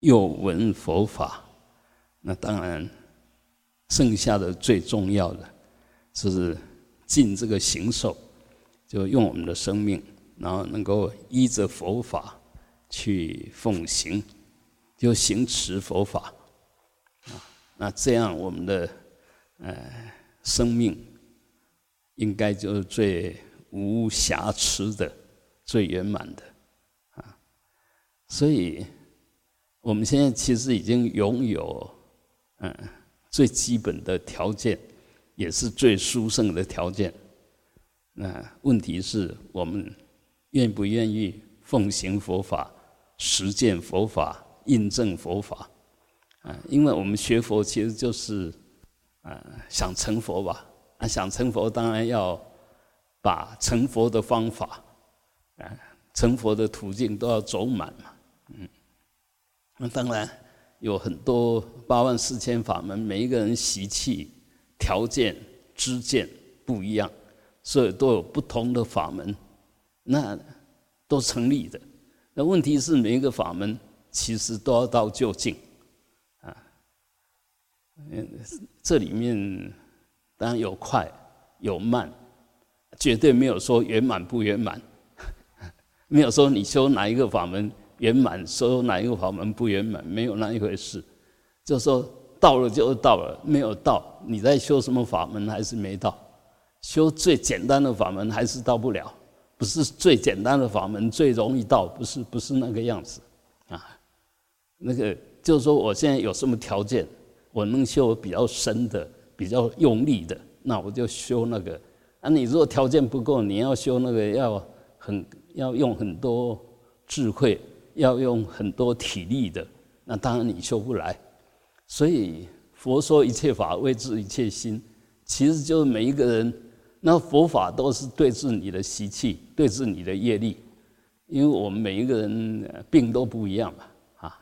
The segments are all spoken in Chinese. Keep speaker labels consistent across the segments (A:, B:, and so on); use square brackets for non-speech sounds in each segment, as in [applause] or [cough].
A: 又闻佛法，那当然剩下的最重要的，就是尽这个行受，就用我们的生命，然后能够依着佛法去奉行，就行持佛法啊。那这样我们的呃生命应该就是最无瑕疵的、最圆满的啊。所以。我们现在其实已经拥有，嗯，最基本的条件，也是最殊胜的条件。那问题是我们愿不愿意奉行佛法、实践佛法、印证佛法？啊，因为我们学佛其实就是，啊，想成佛吧？啊，想成佛当然要把成佛的方法，啊，成佛的途径都要走满嘛，嗯。那当然有很多八万四千法门，每一个人习气、条件、知见不一样，所以都有不同的法门，那都成立的。那问题是每一个法门其实都要到就近，啊，嗯，这里面当然有快有慢，绝对没有说圆满不圆满，没有说你修哪一个法门。圆满所有哪一个法门不圆满？没有那一回事，就说到了就到了，没有到，你在修什么法门还是没到？修最简单的法门还是到不了，不是最简单的法门最容易到，不是不是那个样子啊。那个就是说，我现在有什么条件，我能修比较深的、比较用力的，那我就修那个。啊，你如果条件不够，你要修那个要很要用很多智慧。要用很多体力的，那当然你修不来。所以佛说一切法为治一切心，其实就是每一个人，那佛法都是对治你的习气，对治你的业力。因为我们每一个人病都不一样嘛，啊，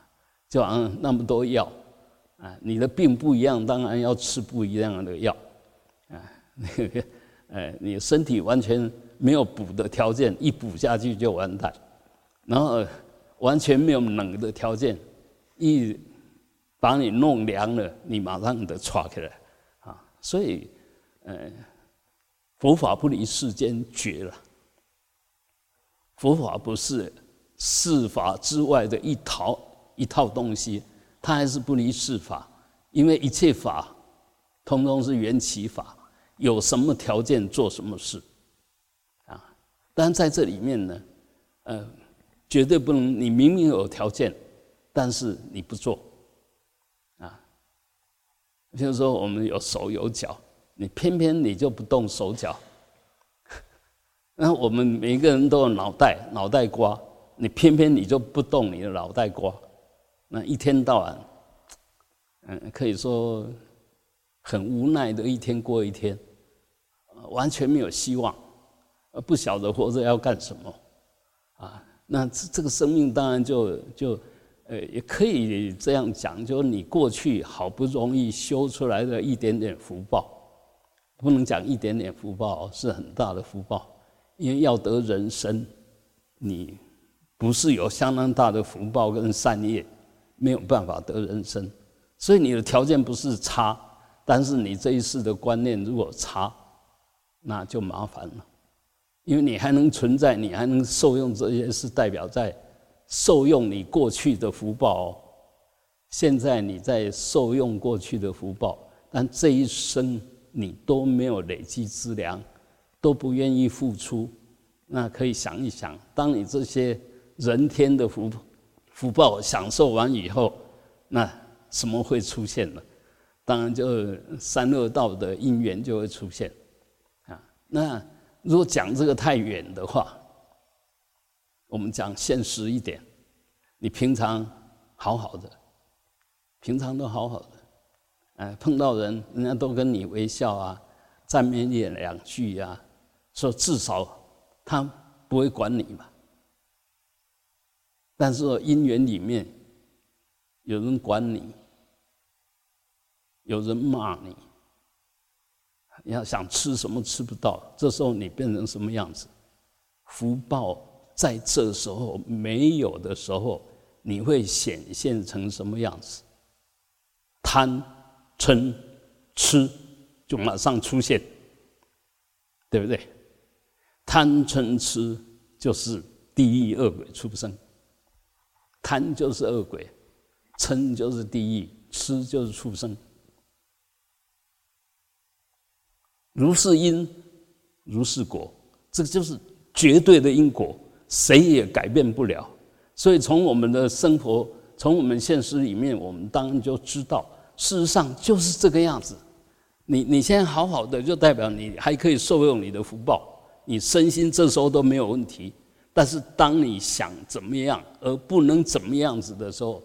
A: 就好像那么多药，啊，你的病不一样，当然要吃不一样的药，啊，那个，哎，你身体完全没有补的条件，一补下去就完蛋，然后。完全没有冷的条件，一把你弄凉了，你马上就岔起来啊！所以，呃，佛法不离世间绝了。佛法不是世法之外的一套一套东西，它还是不离世法，因为一切法通通是缘起法，有什么条件做什么事啊？但在这里面呢，呃。绝对不能，你明明有条件，但是你不做，啊，比如说我们有手有脚，你偏偏你就不动手脚，[laughs] 那我们每个人都有脑袋，脑袋瓜，你偏偏你就不动你的脑袋瓜，那一天到晚，嗯，可以说很无奈的一天过一天，完全没有希望，不晓得活着要干什么，啊。那这这个生命当然就就，呃，也可以这样讲，就是你过去好不容易修出来的一点点福报，不能讲一点点福报，是很大的福报，因为要得人生，你不是有相当大的福报跟善业，没有办法得人生，所以你的条件不是差，但是你这一世的观念如果差，那就麻烦了。因为你还能存在，你还能受用这些，是代表在受用你过去的福报。哦现在你在受用过去的福报，但这一生你都没有累积资粮，都不愿意付出，那可以想一想，当你这些人天的福福报享受完以后，那什么会出现呢？当然，就三恶道的因缘就会出现啊。那。如果讲这个太远的话，我们讲现实一点。你平常好好的，平常都好好的，哎，碰到人，人家都跟你微笑啊，赞美你两句呀，说至少他不会管你嘛。但是姻缘里面有人管你，有人骂你。你要想吃什么吃不到，这时候你变成什么样子？福报在这时候没有的时候，你会显现成什么样子？贪、嗔、痴就马上出现，对不对？贪、嗔、痴就是地狱恶鬼出生。贪就是恶鬼，嗔就是地狱，痴就是畜生。如是因，如是果，这个就是绝对的因果，谁也改变不了。所以从我们的生活，从我们现实里面，我们当然就知道。事实上就是这个样子，你你现在好好的，就代表你还可以受用你的福报，你身心这时候都没有问题。但是当你想怎么样而不能怎么样子的时候，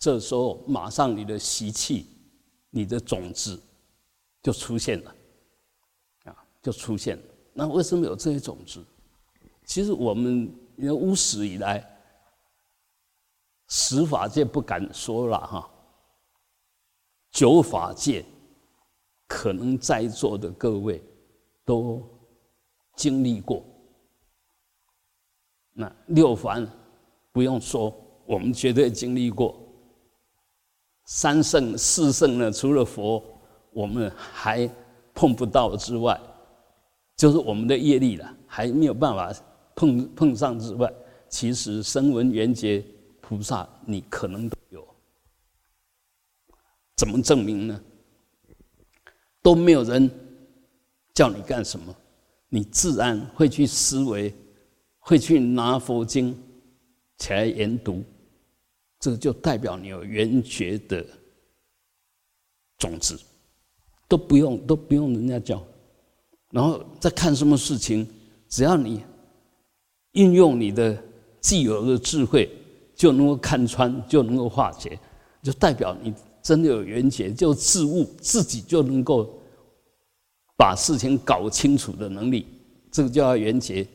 A: 这时候马上你的习气、你的种子就出现了，就出现了。那为什么有这些种子？其实我们因为无始以来，十法界不敢说了哈。九法界，可能在座的各位都经历过。那六凡不用说，我们绝对经历过。三圣、四圣呢？除了佛，我们还碰不到之外，就是我们的业力了，还没有办法碰碰上之外，其实声闻缘觉菩萨，你可能都有。怎么证明呢？都没有人叫你干什么，你自然会去思维，会去拿佛经起来研读，这个就代表你有缘觉的种子，都不用都不用人家教，然后再看什么事情，只要你运用你的既有的智慧，就能够看穿，就能够化解，就代表你。真的有缘解，就自悟，自己就能够把事情搞清楚的能力，这个叫缘解。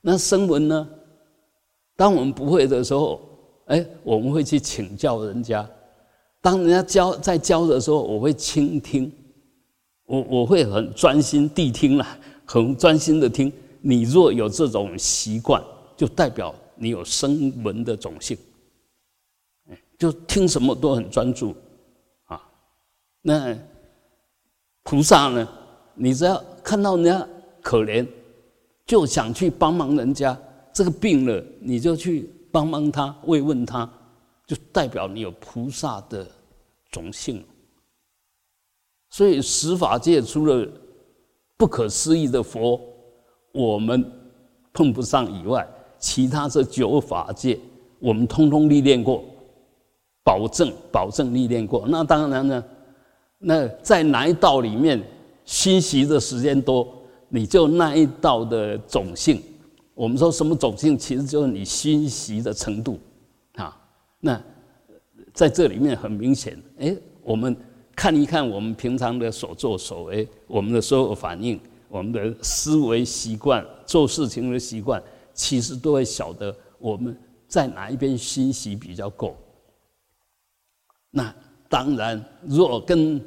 A: 那声闻呢？当我们不会的时候，哎，我们会去请教人家。当人家教在教的时候，我会倾听，我我会很专心地听了，很专心的听。你若有这种习惯，就代表你有声闻的种性，就听什么都很专注啊。那菩萨呢？你只要看到人家可怜，就想去帮忙人家。这个病了，你就去帮帮他，慰问他，就代表你有菩萨的种性。所以十法界除了不可思议的佛，我们碰不上以外，其他这九法界，我们通通历练过，保证保证历练过。那当然呢。那在哪一道里面熏习的时间多，你就那一道的种性。我们说什么种性，其实就是你熏习的程度啊。那在这里面很明显，哎，我们看一看我们平常的所作所为，我们的所有反应，我们的思维习惯，做事情的习惯，其实都会晓得我们在哪一边熏习比较够。那当然，若跟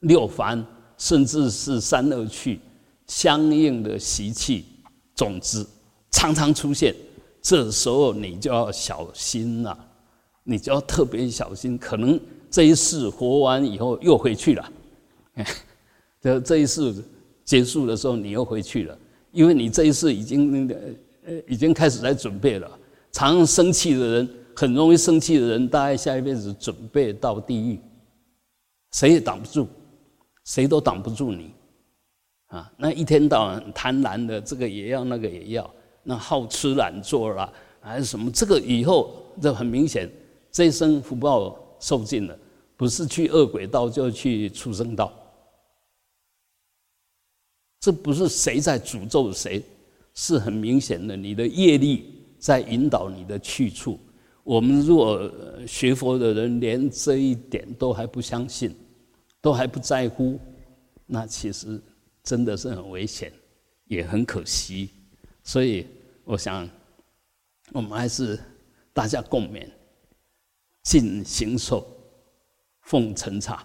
A: 六凡，甚至是三恶趣，相应的习气种子常常出现，这时候你就要小心了，你就要特别小心，可能这一世活完以后又回去了，[laughs] 这这一世结束的时候你又回去了，因为你这一世已经呃已经开始在准备了。常生气的人，很容易生气的人，大概下一辈子准备到地狱，谁也挡不住。谁都挡不住你，啊！那一天到晚贪婪的，这个也要，那个也要，那好吃懒做啦，还是什么？这个以后这很明显，这一生福报受尽了，不是去恶鬼道，就去畜生道。这不是谁在诅咒谁，是很明显的，你的业力在引导你的去处。我们如果学佛的人连这一点都还不相信。都还不在乎，那其实真的是很危险，也很可惜。所以我想，我们还是大家共勉，尽行受，奉尘刹，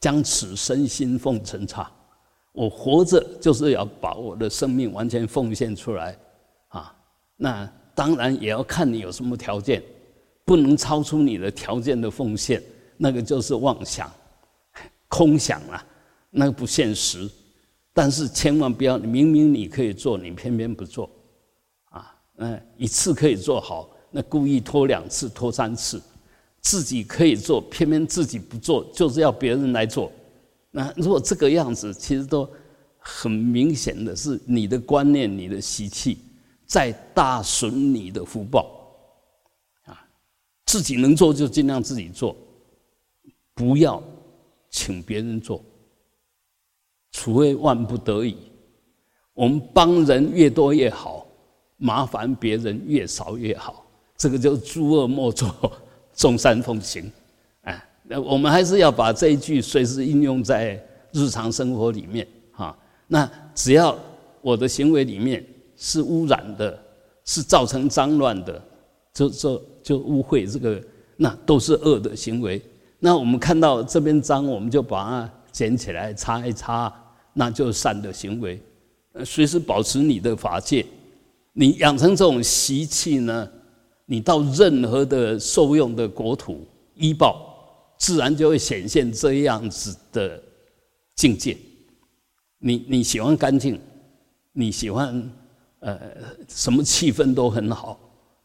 A: 将此身心奉尘刹。我活着就是要把我的生命完全奉献出来啊！那当然也要看你有什么条件。不能超出你的条件的奉献，那个就是妄想、空想了，那个不现实。但是千万不要，明明你可以做，你偏偏不做，啊，嗯，一次可以做好，那故意拖两次、拖三次，自己可以做，偏偏自己不做，就是要别人来做。那如果这个样子，其实都很明显的是你的观念、你的习气在大损你的福报，啊，自己能做就尽量自己做，不要请别人做。除非万不得已，我们帮人越多越好，麻烦别人越少越好。这个叫诸恶莫作，众善奉行。哎，那我们还是要把这一句随时应用在日常生活里面哈。那只要我的行为里面是污染的，是造成脏乱的，就就就污秽这个，那都是恶的行为。那我们看到这边脏，我们就把它捡起来擦一擦。那就是善的行为，随时保持你的法界。你养成这种习气呢，你到任何的受用的国土医报，自然就会显现这样子的境界。你你喜欢干净，你喜欢呃什么气氛都很好，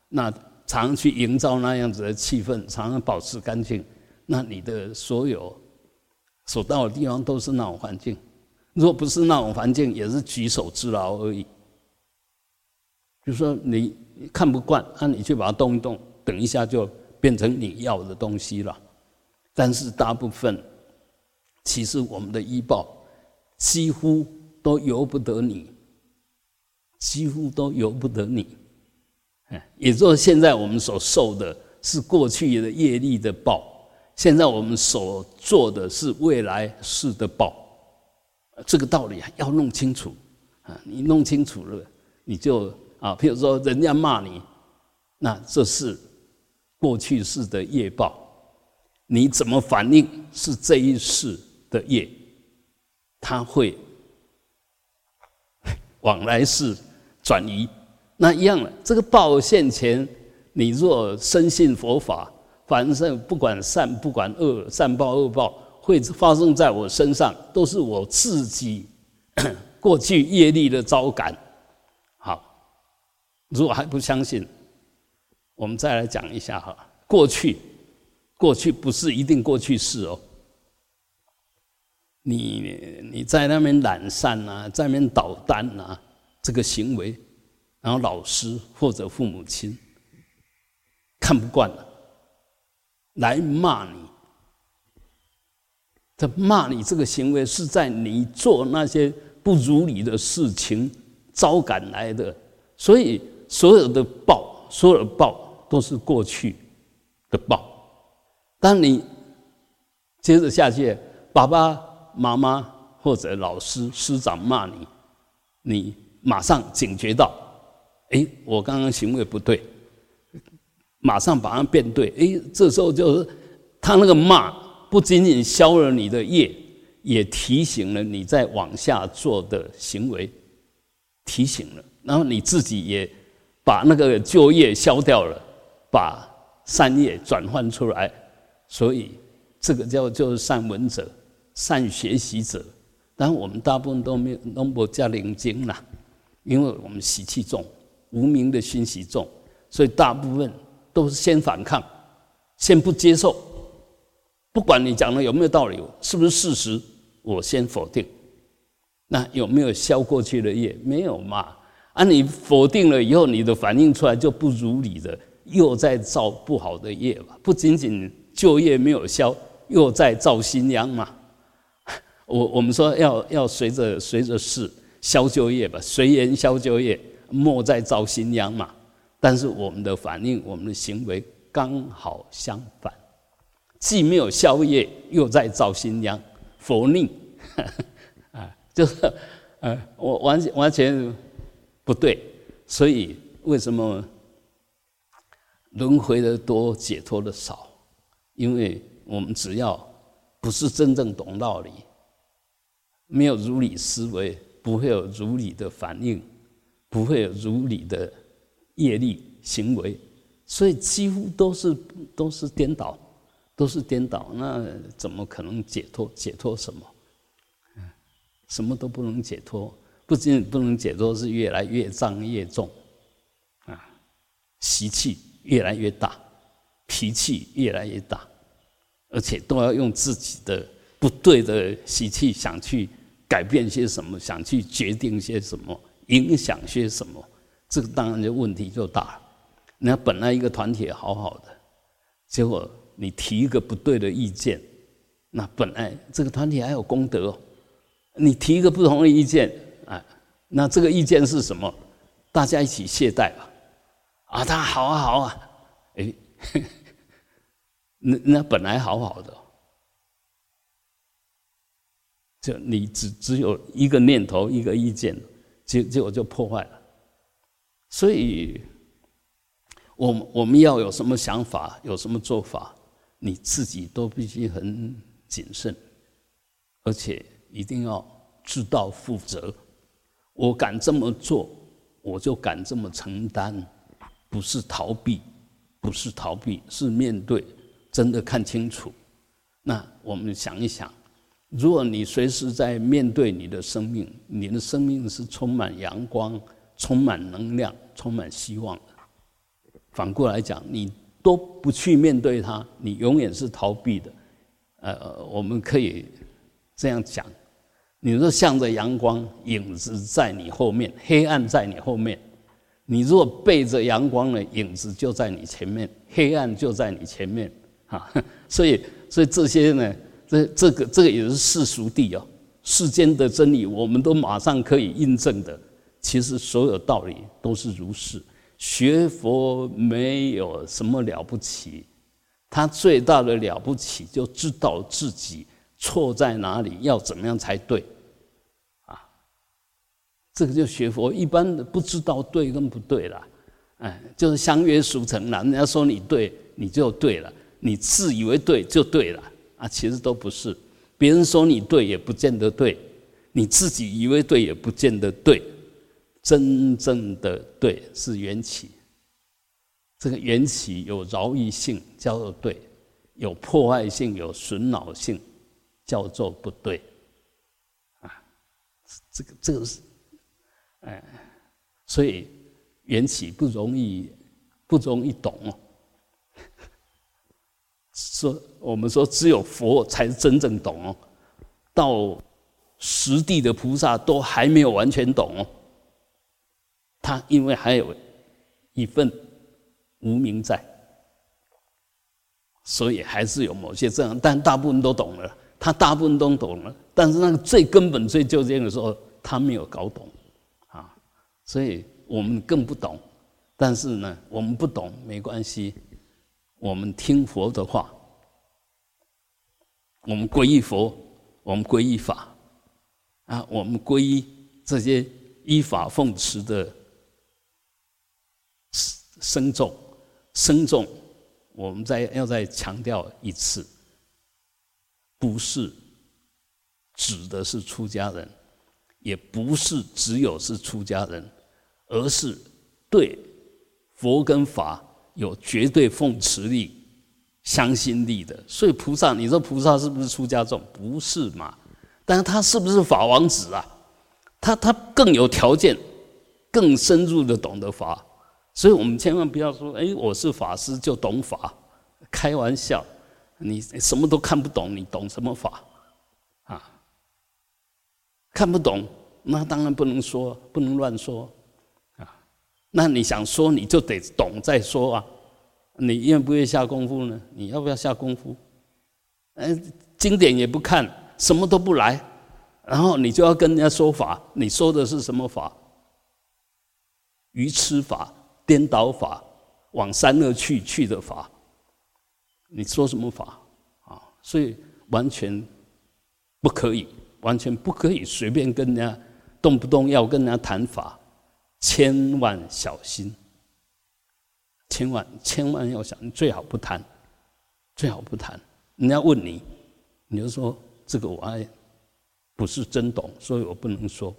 A: 那常去营造那样子的气氛，常常保持干净，那你的所有所到的地方都是那种环境。若不是那种环境，也是举手之劳而已。就说你看不惯，那你去把它动一动，等一下就变成你要的东西了。但是大部分，其实我们的医报几乎都由不得你，几乎都由不得你。哎，也就是现在我们所受的是过去的业力的报，现在我们所做的是未来世的报。这个道理要弄清楚啊！你弄清楚了，你就啊，譬如说人家骂你，那这是过去式的业报，你怎么反应是这一世的业，他会往来世转移。那一样的，这个报现前，你若深信佛法，反正不管善不管恶，善报恶报。会发生在我身上，都是我自己 [coughs] 过去业力的招感。如果还不相信，我们再来讲一下哈。过去，过去不是一定过去式哦。你你在那边懒散啊，在那边捣蛋啊，这个行为，然后老师或者父母亲看不惯了，来骂你。他骂你这个行为是在你做那些不如理的事情招赶来的，所以所有的报，所有的报都是过去的报。当你接着下去，爸爸妈妈或者老师师长骂你，你马上警觉到，哎，我刚刚行为不对，马上把它变对。哎，这时候就是他那个骂。不仅仅消了你的业，也提醒了你在往下做的行为，提醒了，然后你自己也把那个旧业消掉了，把善业转换出来，所以这个叫做善闻者、善学习者。但我们大部分都没有弄不加灵经了，因为我们习气重，无名的熏习重，所以大部分都是先反抗，先不接受。不管你讲的有没有道理，是不是事实，我先否定。那有没有消过去的业？没有嘛？啊，你否定了以后，你的反应出来就不如理的，又在造不好的业嘛。不仅仅旧业没有消，又在造新殃嘛。[laughs] 我我们说要要随着随着事消旧业吧，随缘消旧业，莫再造新殃嘛。但是我们的反应，我们的行为刚好相反。既没有消业，又在造新殃，佛逆 [laughs] 啊，就是呃，我完完全不对。所以为什么轮回的多，解脱的少？因为我们只要不是真正懂道理，没有如理思维，不会有如理的反应，不会有如理的业力行为，所以几乎都是都是颠倒，都是颠倒。那怎么可能解脱？解脱什么？什么都不能解脱，不仅不能解脱，是越来越脏越重，啊，习气越来越大，脾气越来越大，而且都要用自己的不对的习气想去改变些什么，想去决定些什么，影响些什么，这个当然就问题就大了。那本来一个团体好好的，结果你提一个不对的意见，那本来这个团体还有功德。你提一个不同的意见，啊，那这个意见是什么？大家一起懈怠吧，啊，他好啊好啊，哎，[laughs] 那那本来好好的，就你只只有一个念头一个意见，结结果就破坏了。所以，我我们要有什么想法，有什么做法，你自己都必须很谨慎，而且。一定要知道负责，我敢这么做，我就敢这么承担，不是逃避，不是逃避，是面对，真的看清楚。那我们想一想，如果你随时在面对你的生命，你的生命是充满阳光、充满能量、充满希望的。反过来讲，你都不去面对它，你永远是逃避的。呃，我们可以这样讲。你说向着阳光，影子在你后面，黑暗在你后面。你若背着阳光呢，影子就在你前面，黑暗就在你前面。哈，所以，所以这些呢，这这个这个也是世俗地哦，世间的真理，我们都马上可以印证的。其实所有道理都是如是。学佛没有什么了不起，他最大的了不起就知道自己错在哪里，要怎么样才对。这个就学佛，一般的不知道对跟不对了，哎，就是相约俗成了。人家说你对，你就对了；你自以为对就对了啊，其实都不是。别人说你对，也不见得对；你自己以为对，也不见得对。真正的对是缘起，这个缘起有饶益性，叫做对；有破坏性、有损恼性，叫做不对。啊，这个这个是。哎，所以缘起不容易，不容易懂哦。[laughs] 说我们说只有佛才是真正懂哦，到实地的菩萨都还没有完全懂哦。他因为还有一份无名在，所以还是有某些这样，但大部分都懂了。他大部分都懂了，但是那个最根本、最究竟的时候，他没有搞懂。所以我们更不懂，但是呢，我们不懂没关系，我们听佛的话，我们皈依佛，我们皈依法，啊，我们皈依这些依法奉持的僧众，僧众，我们再要再强调一次，不是指的是出家人。也不是只有是出家人，而是对佛跟法有绝对奉持力、相信力的。所以菩萨，你说菩萨是不是出家众？不是嘛？但是他是不是法王子啊？他他更有条件，更深入的懂得法。所以我们千万不要说，哎，我是法师就懂法，开玩笑，你什么都看不懂，你懂什么法？看不懂，那当然不能说，不能乱说，那你想说你就得懂再说啊，你愿不愿意下功夫呢？你要不要下功夫？哎，经典也不看，什么都不来，然后你就要跟人家说法，你说的是什么法？愚痴法、颠倒法、往三恶去去的法，你说什么法啊？所以完全不可以。完全不可以随便跟人家动不动要跟人家谈法，千万小心，千万千万要想，最好不谈，最好不谈。人家问你，你就说这个我还不是真懂，所以我不能说。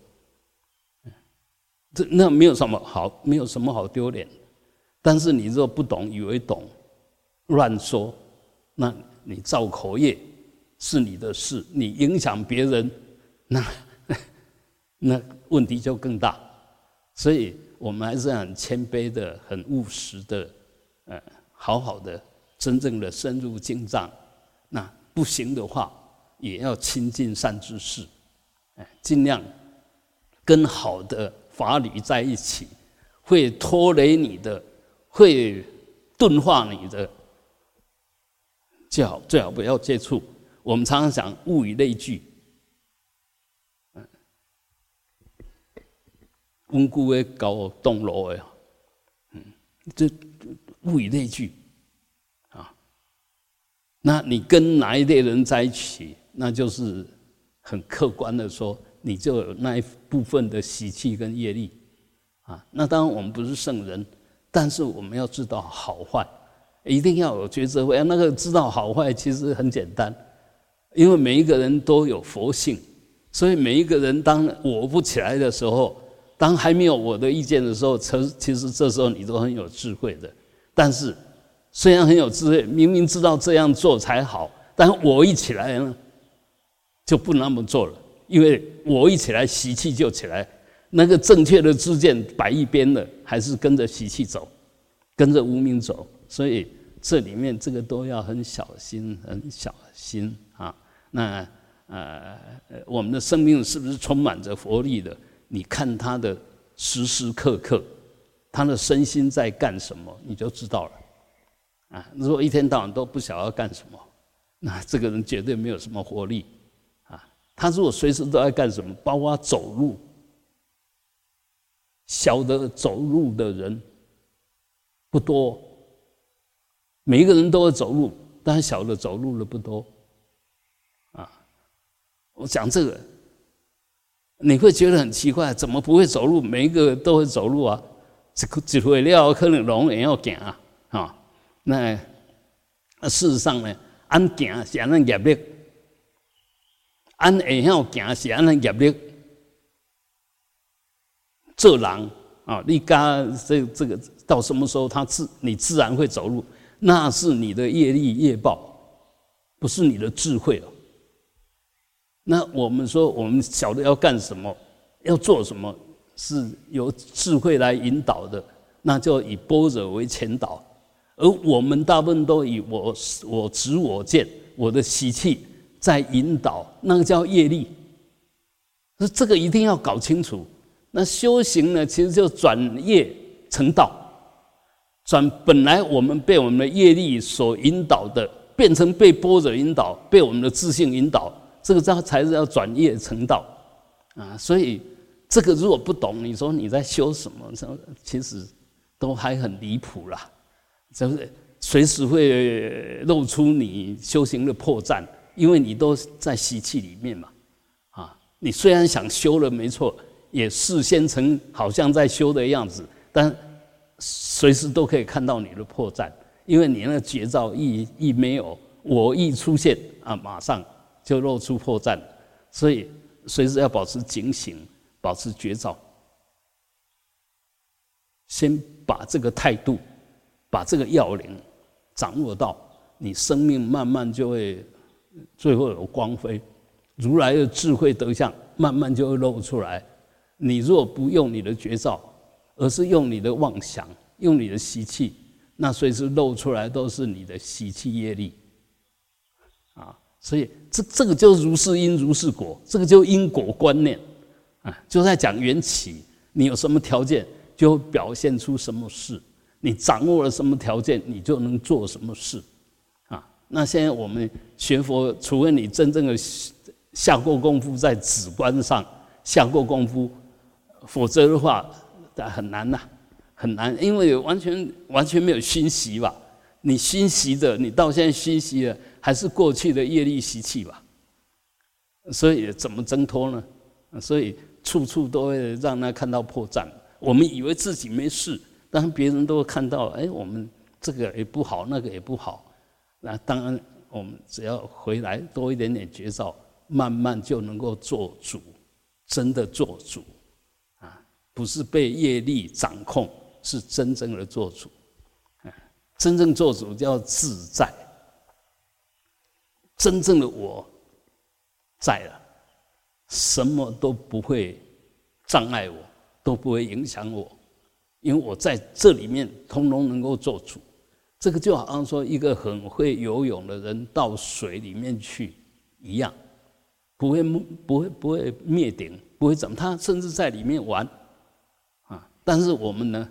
A: 这那没有什么好，没有什么好丢脸。但是你若不懂，以为懂，乱说，那你造口业是你的事，你影响别人，那 [laughs] 那问题就更大。所以我们还是很谦卑的、很务实的，呃，好好的、真正的深入经藏。那不行的话，也要亲近善知识，哎，尽量跟好的法理在一起，会拖累你的，会钝化你的，最好最好不要接触。我们常常讲物以类聚。温故的搞动罗的，嗯，这物以类聚啊。那你跟哪一类人在一起，那就是很客观的说，你就有那一部分的喜气跟业力啊。那当然我们不是圣人，但是我们要知道好坏，一定要有抉择。哎那个知道好坏其实很简单，因为每一个人都有佛性，所以每一个人当我不起来的时候。当还没有我的意见的时候，其其实这时候你都很有智慧的。但是虽然很有智慧，明明知道这样做才好，但我一起来呢，就不那么做了。因为我一起来，习气就起来，那个正确的知见摆一边了，还是跟着习气走，跟着无名走。所以这里面这个都要很小心，很小心啊。那呃，我们的生命是不是充满着活力的？你看他的时时刻刻，他的身心在干什么，你就知道了。啊，如果一天到晚都不晓得干什么，那这个人绝对没有什么活力。啊，他如果随时都在干什么，包括走路，晓得走路的人不多。每一个人都会走路，但晓得走路的不多。啊，我讲这个。你会觉得很奇怪，怎么不会走路？每一个都会走路啊！这个只会了，可能龙也要行啊！啊，那事实上呢，安行是安那业力，安会晓行是安那业力。做人啊，你刚这这个到什么时候他自你自然会走路，那是你的业力业报，不是你的智慧哦。那我们说，我们晓得要干什么，要做什么，是由智慧来引导的，那就以波若为前导。而我们大部分都以我我执我见，我的习气在引导，那个叫业力。那这个一定要搞清楚。那修行呢，其实就转业成道，转本来我们被我们的业力所引导的，变成被波若引导，被我们的自信引导。这个才才是要转业成道啊！所以这个如果不懂，你说你在修什么？其实都还很离谱啦，是不是？随时会露出你修行的破绽，因为你都在习气里面嘛。啊，你虽然想修了，没错，也事先成好像在修的样子，但随时都可以看到你的破绽，因为你那个绝招一一没有，我一出现啊，马上。就露出破绽，所以随时要保持警醒，保持绝招。先把这个态度，把这个要领掌握到，你生命慢慢就会最后有光辉，如来的智慧德相慢慢就会露出来。你若不用你的绝招，而是用你的妄想，用你的习气，那随时露出来都是你的习气业力。啊所以，这这个就如是因如是果，这个就因果观念，啊，就在讲缘起。你有什么条件，就表现出什么事；你掌握了什么条件，你就能做什么事。啊，那现在我们学佛，除非你真正的下过功夫在止观上下过功夫，否则的话，很难呐，很难，因为完全完全没有熏习吧。你熏习的，你到现在熏习了。还是过去的业力习气吧，所以怎么挣脱呢？所以处处都会让他看到破绽。我们以为自己没事，但别人都会看到，哎，我们这个也不好，那个也不好。那当然，我们只要回来多一点点绝招，慢慢就能够做主，真的做主啊！不是被业力掌控，是真正的做主。真正做主叫自在，真正的我在了，什么都不会障碍我，都不会影响我，因为我在这里面通通能够做主。这个就好像说一个很会游泳的人到水里面去一样，不会不会不会灭顶，不会怎么，他甚至在里面玩啊。但是我们呢？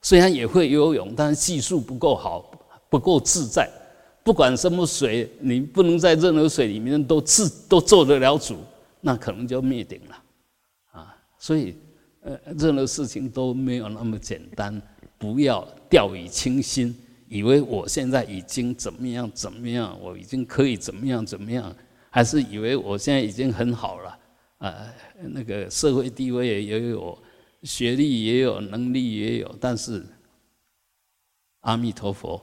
A: 虽然也会游泳，但是技术不够好，不够自在。不管什么水，你不能在任何水里面都自都做得了主，那可能就灭顶了啊！所以，呃，任何事情都没有那么简单，不要掉以轻心，以为我现在已经怎么样怎么样，我已经可以怎么样怎么样，还是以为我现在已经很好了啊？那个社会地位也有。学历也有，能力也有，但是阿弥陀佛，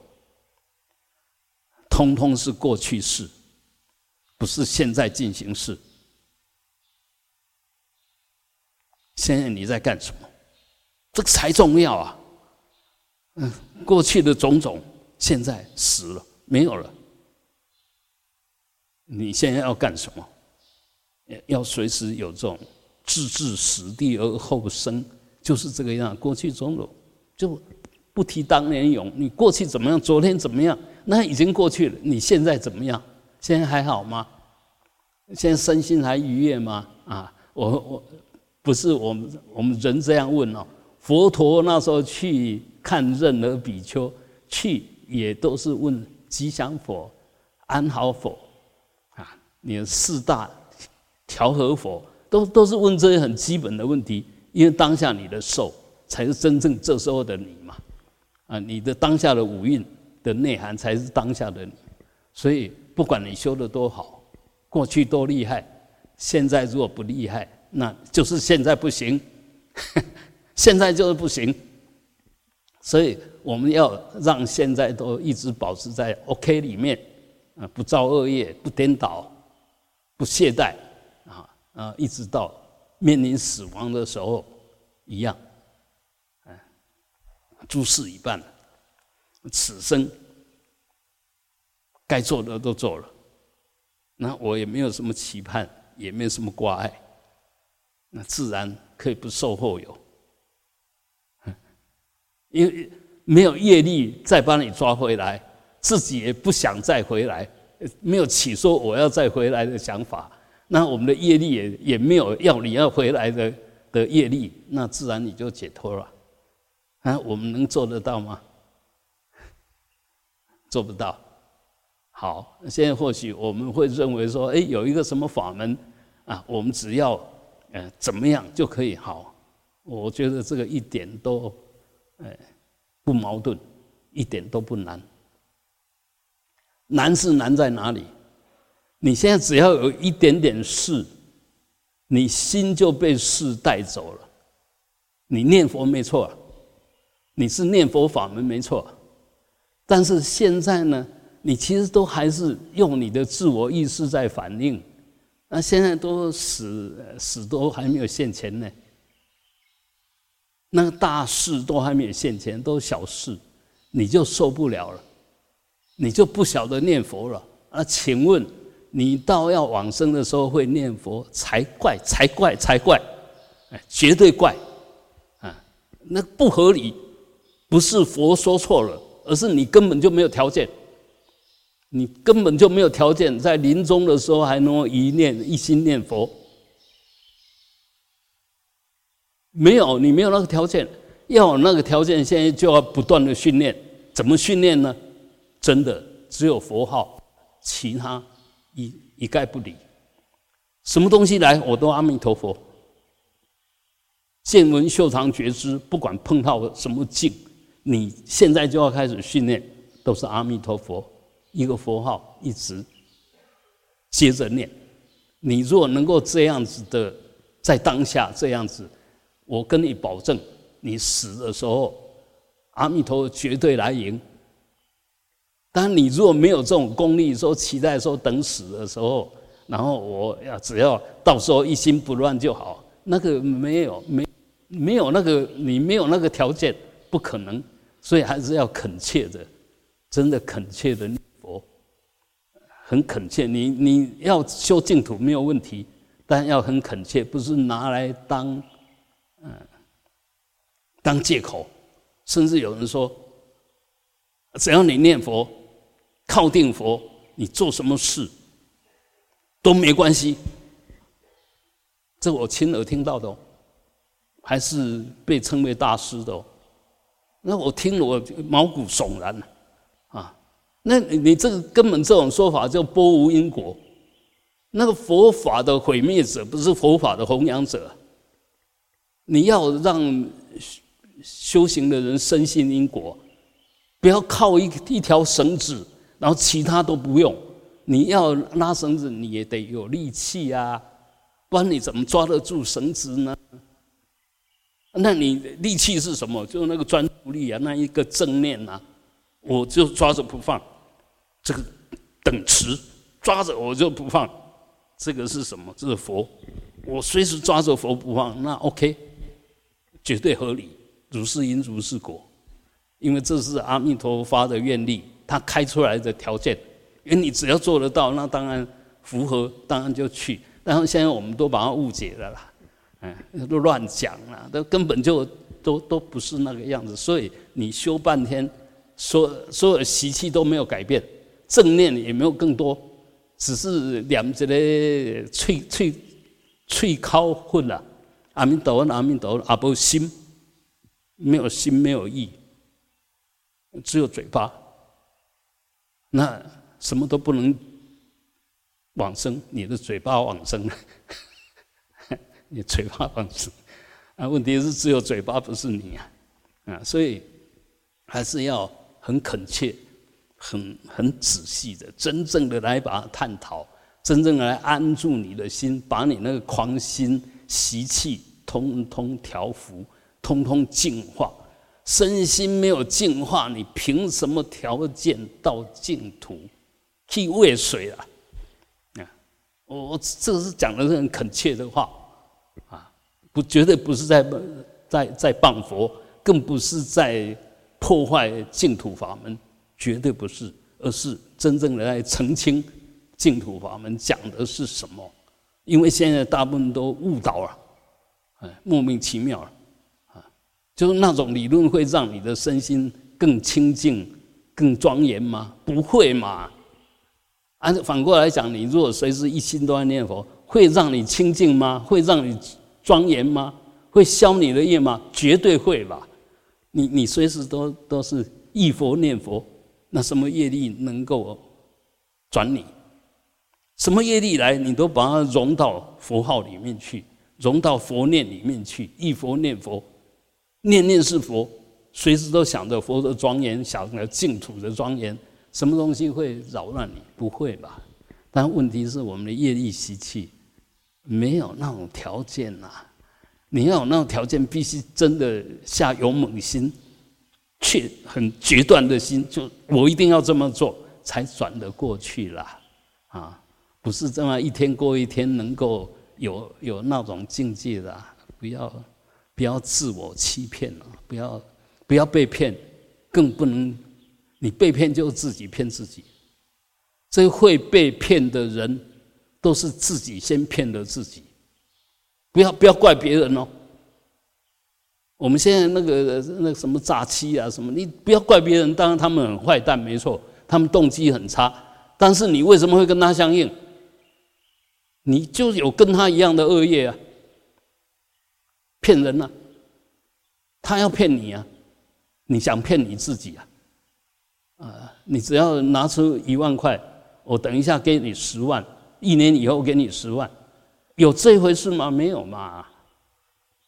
A: 通通是过去式，不是现在进行式。现在你在干什么？这个才重要啊！嗯，过去的种种，现在死了，没有了。你现在要干什么？要随时有这种。置之死地而后生，就是这个样。过去种种，就不提当年勇。你过去怎么样？昨天怎么样？那已经过去了。你现在怎么样？现在还好吗？现在身心还愉悦吗？啊，我我不是我们我们人这样问哦。佛陀那时候去看任何比丘，去也都是问吉祥佛、安好佛啊，你的四大调和佛。都都是问这些很基本的问题，因为当下你的受才是真正这时候的你嘛，啊，你的当下的五蕴的内涵才是当下的你，所以不管你修的多好，过去多厉害，现在如果不厉害，那就是现在不行，[laughs] 现在就是不行，所以我们要让现在都一直保持在 OK 里面，啊，不造恶业，不颠倒，不懈怠。啊啊，一直到面临死亡的时候一样，诸事已办，此生该做的都做了，那我也没有什么期盼，也没有什么挂碍，那自然可以不受后有，因为没有业力再把你抓回来，自己也不想再回来，没有起说我要再回来的想法。那我们的业力也也没有要你要回来的的业力，那自然你就解脱了。啊，我们能做得到吗？做不到。好，现在或许我们会认为说，哎，有一个什么法门啊，我们只要呃怎么样就可以好。我觉得这个一点都呃不矛盾，一点都不难。难是难在哪里？你现在只要有一点点事，你心就被事带走了。你念佛没错，你是念佛法门没错，但是现在呢，你其实都还是用你的自我意识在反应。那现在都死死都还没有现前呢，那个大事都还没有现前，都小事，你就受不了了，你就不晓得念佛了。那请问？你到要往生的时候会念佛才怪，才怪，才怪，哎，绝对怪，啊，那不合理，不是佛说错了，而是你根本就没有条件，你根本就没有条件在临终的时候还能一念一心念佛，没有，你没有那个条件，要有那个条件，现在就要不断的训练，怎么训练呢？真的只有佛号，其他。一一概不理，什么东西来我都阿弥陀佛。见闻修长觉知，不管碰到什么境，你现在就要开始训练，都是阿弥陀佛一个佛号，一直接着念。你若能够这样子的在当下这样子，我跟你保证，你死的时候，阿弥陀绝对来迎。但你如果没有这种功力，说期待说等死的时候，然后我要只要到时候一心不乱就好，那个没有没没有那个你没有那个条件，不可能，所以还是要恳切的真的恳切的念佛，很恳切。你你要修净土没有问题，但要很恳切，不是拿来当嗯当借口。甚至有人说，只要你念佛，靠定佛，你做什么事都没关系。这我亲耳听到的哦，还是被称为大师的哦。那我听了，我毛骨悚然啊！那你你这个根本这种说法叫波无因果。那个佛法的毁灭者不是佛法的弘扬者。你要让修行的人深信因果，不要靠一一条绳子，然后其他都不用。你要拉绳子，你也得有力气啊，不然你怎么抓得住绳子呢？那你力气是什么？就是那个专注力啊，那一个正念呐，我就抓着不放，这个等持抓着我就不放，这个是什么？这是佛，我随时抓着佛不放，那 OK，绝对合理，如是因如是果，因为这是阿弥陀佛发的愿力，他开出来的条件，因为你只要做得到，那当然符合，当然就去。然后现在我们都把它误解了啦。都乱讲了，都根本就都都不是那个样子。所以你修半天，所所有习气都没有改变，正念也没有更多，只是两只的脆脆脆靠混了。阿弥陀佛，阿弥陀佛，阿不心没有心没有意，只有嘴巴，那什么都不能往生，你的嘴巴往生。你嘴巴放生，啊，问题是只有嘴巴不是你啊，啊，所以还是要很恳切、很很仔细的，真正的来把它探讨，真正来安住你的心，把你那个狂心习气通通调伏，通通净化。身心没有净化，你凭什么条件到净土去喂水啊？啊，我我这个是讲的是很恳切的话。啊不，绝对不是在在在谤佛，更不是在破坏净土法门，绝对不是，而是真正的在澄清净土法门讲的是什么。因为现在大部分都误导了，哎，莫名其妙了，啊，就是那种理论会让你的身心更清净、更庄严吗？不会嘛。按反过来讲，你如果随时一心都在念佛，会让你清净吗？会让你？庄严吗？会消你的业吗？绝对会吧！你你随时都都是忆佛念佛，那什么业力能够转你？什么业力来，你都把它融到佛号里面去，融到佛念里面去，忆佛念佛，念念是佛，随时都想着佛的庄严，想着净土的庄严，什么东西会扰乱你？不会吧？但问题是我们的业力习气。没有那种条件呐，你要有那种条件，必须真的下勇猛心，去很决断的心，就我一定要这么做，才转得过去啦。啊，不是这么一天过一天能够有有那种境界的，不要不要自我欺骗了，不要不要被骗，更不能你被骗就自己骗自己，这会被骗的人。都是自己先骗了自己，不要不要怪别人哦。我们现在那个那个什么诈欺啊什么，你不要怪别人，当然他们很坏蛋，没错，他们动机很差。但是你为什么会跟他相应？你就有跟他一样的恶业啊，骗人呐！他要骗你啊，你想骗你自己啊？啊，你只要拿出一万块，我等一下给你十万。一年以后给你十万，有这回事吗？没有嘛，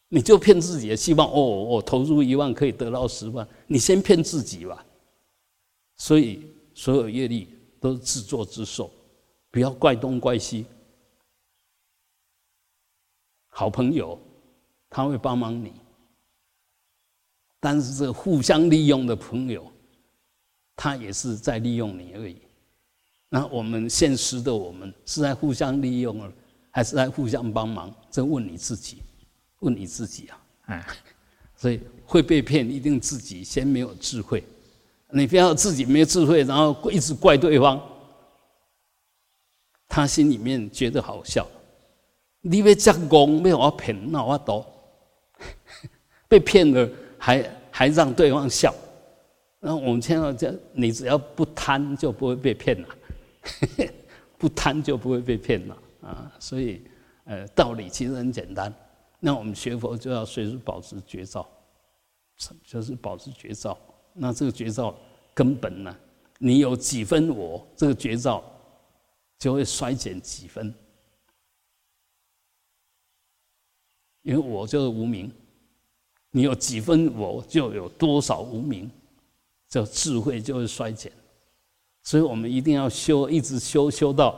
A: 你就骗自己的希望哦，我投入一万可以得到十万，你先骗自己吧。所以所有业力都是自作自受，不要怪东怪西。好朋友他会帮忙你，但是这互相利用的朋友，他也是在利用你而已。那我们现实的我们是在互相利用了，还是在互相帮忙？这问你自己，问你自己啊！哎，所以会被骗，一定自己先没有智慧，你不要自己没智慧，然后一直怪对方，他心里面觉得好笑。你要加工，没有我骗，那我多被骗了，还 [laughs] 还让对方笑。那我们现在讲，你只要不贪，就不会被骗了。[laughs] 不贪就不会被骗了啊！所以，呃，道理其实很简单。那我们学佛就要随时保持觉照，就是保持觉照。那这个觉照根本呢，你有几分我，这个觉照就会衰减几分。因为我就是无名，你有几分我，就有多少无名，这智慧就会衰减。所以我们一定要修，一直修修到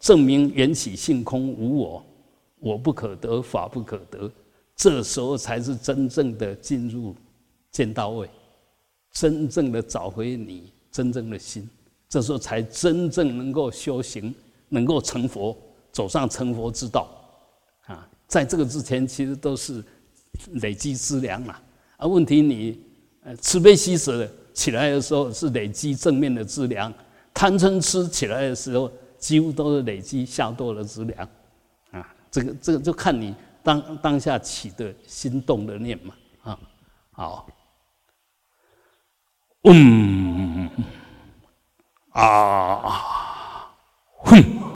A: 证明缘起性空无我，我不可得，法不可得，这时候才是真正的进入见到位，真正的找回你真正的心，这时候才真正能够修行，能够成佛，走上成佛之道。啊，在这个之前，其实都是累积资粮了。啊，问题你呃慈悲喜舍起来的时候，是累积正面的资粮。贪嗔痴起来的时候，几乎都是累积下堕的资粮，啊，这个这个就看你当当下起的心动的念嘛，啊，好，嗯，啊。哼